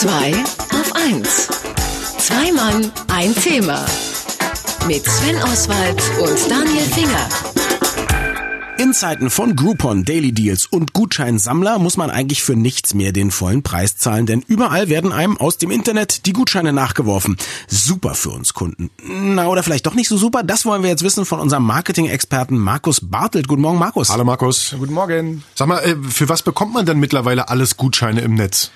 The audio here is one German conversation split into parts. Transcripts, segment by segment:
2 auf 1. Zwei Mann, ein Thema. Mit Sven Oswald und Daniel Finger. In Zeiten von Groupon, Daily Deals und Gutscheinsammler muss man eigentlich für nichts mehr den vollen Preis zahlen, denn überall werden einem aus dem Internet die Gutscheine nachgeworfen. Super für uns Kunden. Na, oder vielleicht doch nicht so super? Das wollen wir jetzt wissen von unserem Marketing-Experten Markus Bartelt. Guten Morgen, Markus. Hallo Markus. Guten Morgen. Sag mal, äh, für was bekommt man denn mittlerweile alles Gutscheine im Netz?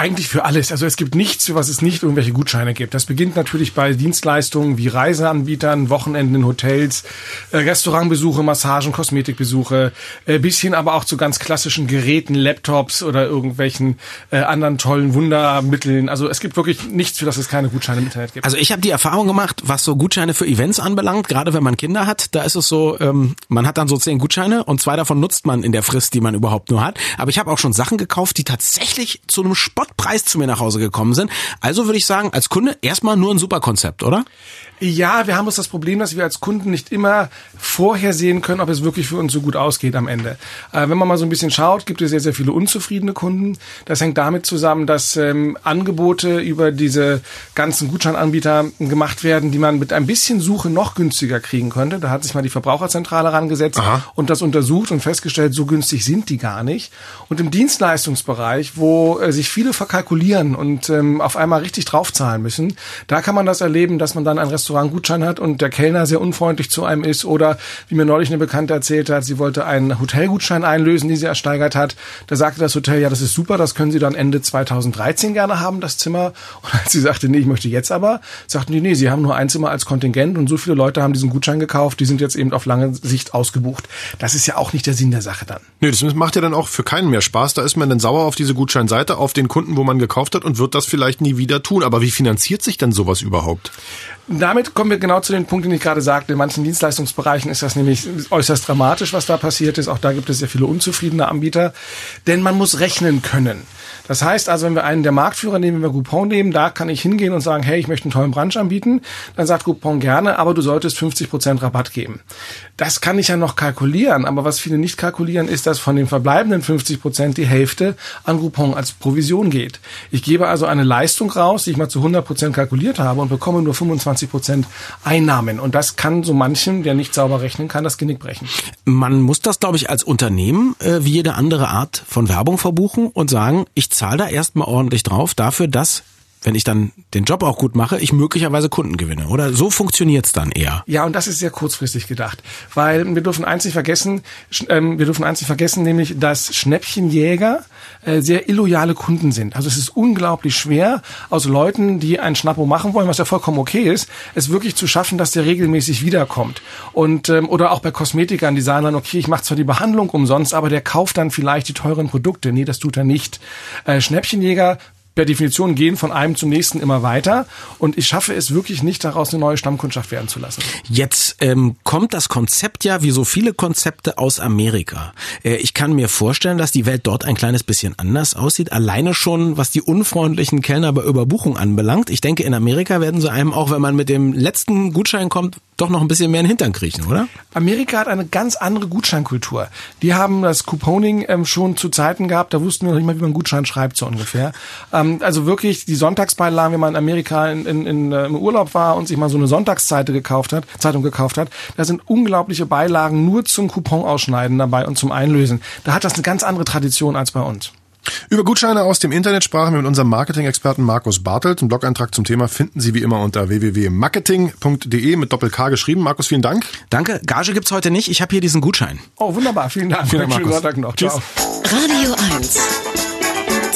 Eigentlich für alles. Also es gibt nichts, für was es nicht irgendwelche Gutscheine gibt. Das beginnt natürlich bei Dienstleistungen wie Reiseanbietern, Wochenenden in Hotels, äh, Restaurantbesuche, Massagen, Kosmetikbesuche, äh, bis hin aber auch zu ganz klassischen Geräten, Laptops oder irgendwelchen äh, anderen tollen Wundermitteln. Also es gibt wirklich nichts, für das es keine Gutscheine im Internet gibt. Also ich habe die Erfahrung gemacht, was so Gutscheine für Events anbelangt, gerade wenn man Kinder hat, da ist es so, ähm, man hat dann so zehn Gutscheine und zwei davon nutzt man in der Frist, die man überhaupt nur hat. Aber ich habe auch schon Sachen gekauft, die tatsächlich zu einem Spott Preis zu mir nach Hause gekommen sind. Also würde ich sagen, als Kunde erstmal nur ein super Konzept, oder? Ja, wir haben uns das Problem, dass wir als Kunden nicht immer vorhersehen können, ob es wirklich für uns so gut ausgeht am Ende. Äh, wenn man mal so ein bisschen schaut, gibt es sehr, sehr viele unzufriedene Kunden. Das hängt damit zusammen, dass ähm, Angebote über diese ganzen Gutscheinanbieter gemacht werden, die man mit ein bisschen Suche noch günstiger kriegen könnte. Da hat sich mal die Verbraucherzentrale rangesetzt Aha. und das untersucht und festgestellt, so günstig sind die gar nicht. Und im Dienstleistungsbereich, wo äh, sich viele verkalkulieren und ähm, auf einmal richtig draufzahlen müssen, da kann man das erleben, dass man dann ein Restaurant Restaurantgutschein hat und der Kellner sehr unfreundlich zu einem ist oder wie mir neulich eine Bekannte erzählt hat, sie wollte einen Hotelgutschein einlösen, die sie ersteigert hat. Da sagte das Hotel, ja, das ist super, das können Sie dann Ende 2013 gerne haben, das Zimmer. Und als sie sagte, nee, ich möchte jetzt aber, sagten die, nee, sie haben nur ein Zimmer als Kontingent und so viele Leute haben diesen Gutschein gekauft, die sind jetzt eben auf lange Sicht ausgebucht. Das ist ja auch nicht der Sinn der Sache dann. Nee, das macht ja dann auch für keinen mehr Spaß. Da ist man dann sauer auf diese Gutscheinseite, auf den Kunden, wo man gekauft hat und wird das vielleicht nie wieder tun. Aber wie finanziert sich denn sowas überhaupt? Damit kommen wir genau zu den Punkten, den ich gerade sagte. In manchen Dienstleistungsbereichen ist das nämlich äußerst dramatisch, was da passiert ist. Auch da gibt es sehr viele unzufriedene Anbieter. Denn man muss rechnen können. Das heißt also, wenn wir einen der Marktführer nehmen, wenn wir Groupon nehmen, da kann ich hingehen und sagen, hey, ich möchte einen tollen Brunch anbieten. Dann sagt Groupon gerne, aber du solltest 50 Prozent Rabatt geben. Das kann ich ja noch kalkulieren, aber was viele nicht kalkulieren, ist, dass von den verbleibenden 50 Prozent die Hälfte an Groupon als Provision geht. Ich gebe also eine Leistung raus, die ich mal zu 100 Prozent kalkuliert habe und bekomme nur 25 Prozent Einnahmen. Und das kann so manchem, der nicht sauber rechnen kann, das Genick brechen. Man muss das, glaube ich, als Unternehmen äh, wie jede andere Art von Werbung verbuchen und sagen, ich zahle da erstmal ordentlich drauf dafür, dass wenn ich dann den Job auch gut mache, ich möglicherweise Kunden gewinne. Oder so funktioniert's dann eher. Ja, und das ist sehr kurzfristig gedacht. Weil wir dürfen eins nicht vergessen, ähm, wir dürfen eins nicht vergessen, nämlich, dass Schnäppchenjäger äh, sehr illoyale Kunden sind. Also es ist unglaublich schwer, aus Leuten, die ein Schnappo machen wollen, was ja vollkommen okay ist, es wirklich zu schaffen, dass der regelmäßig wiederkommt. Und ähm, oder auch bei Kosmetikern, die sagen dann, okay, ich mache zwar die Behandlung umsonst, aber der kauft dann vielleicht die teuren Produkte. Nee, das tut er nicht. Äh, Schnäppchenjäger per Definition gehen von einem zum nächsten immer weiter und ich schaffe es wirklich nicht, daraus eine neue Stammkundschaft werden zu lassen. Jetzt ähm, kommt das Konzept ja, wie so viele Konzepte, aus Amerika. Äh, ich kann mir vorstellen, dass die Welt dort ein kleines bisschen anders aussieht, alleine schon, was die unfreundlichen Kellner bei Überbuchung anbelangt. Ich denke, in Amerika werden sie einem, auch wenn man mit dem letzten Gutschein kommt, doch noch ein bisschen mehr in den Hintern kriechen, oder? Amerika hat eine ganz andere Gutscheinkultur. Die haben das Couponing ähm, schon zu Zeiten gehabt, da wussten wir noch nicht mal, wie man Gutschein schreibt, so ungefähr. Ähm, also wirklich die Sonntagsbeilagen, wenn man in Amerika in, in, in, äh, im Urlaub war und sich mal so eine Sonntagszeitung gekauft hat, Zeitung gekauft hat, da sind unglaubliche Beilagen nur zum Coupon ausschneiden dabei und zum Einlösen. Da hat das eine ganz andere Tradition als bei uns. Über Gutscheine aus dem Internet sprachen wir mit unserem Marketing-Experten Markus Bartelt. Einen Blog-Eintrag zum Thema finden Sie wie immer unter www.marketing.de mit Doppel-K geschrieben. Markus, vielen Dank. Danke. Gage gibt's heute nicht. Ich habe hier diesen Gutschein. Oh, wunderbar. Vielen Dank. Vielen Dank, Schönen Sonntag noch. Tschüss. Ciao. Radio 1.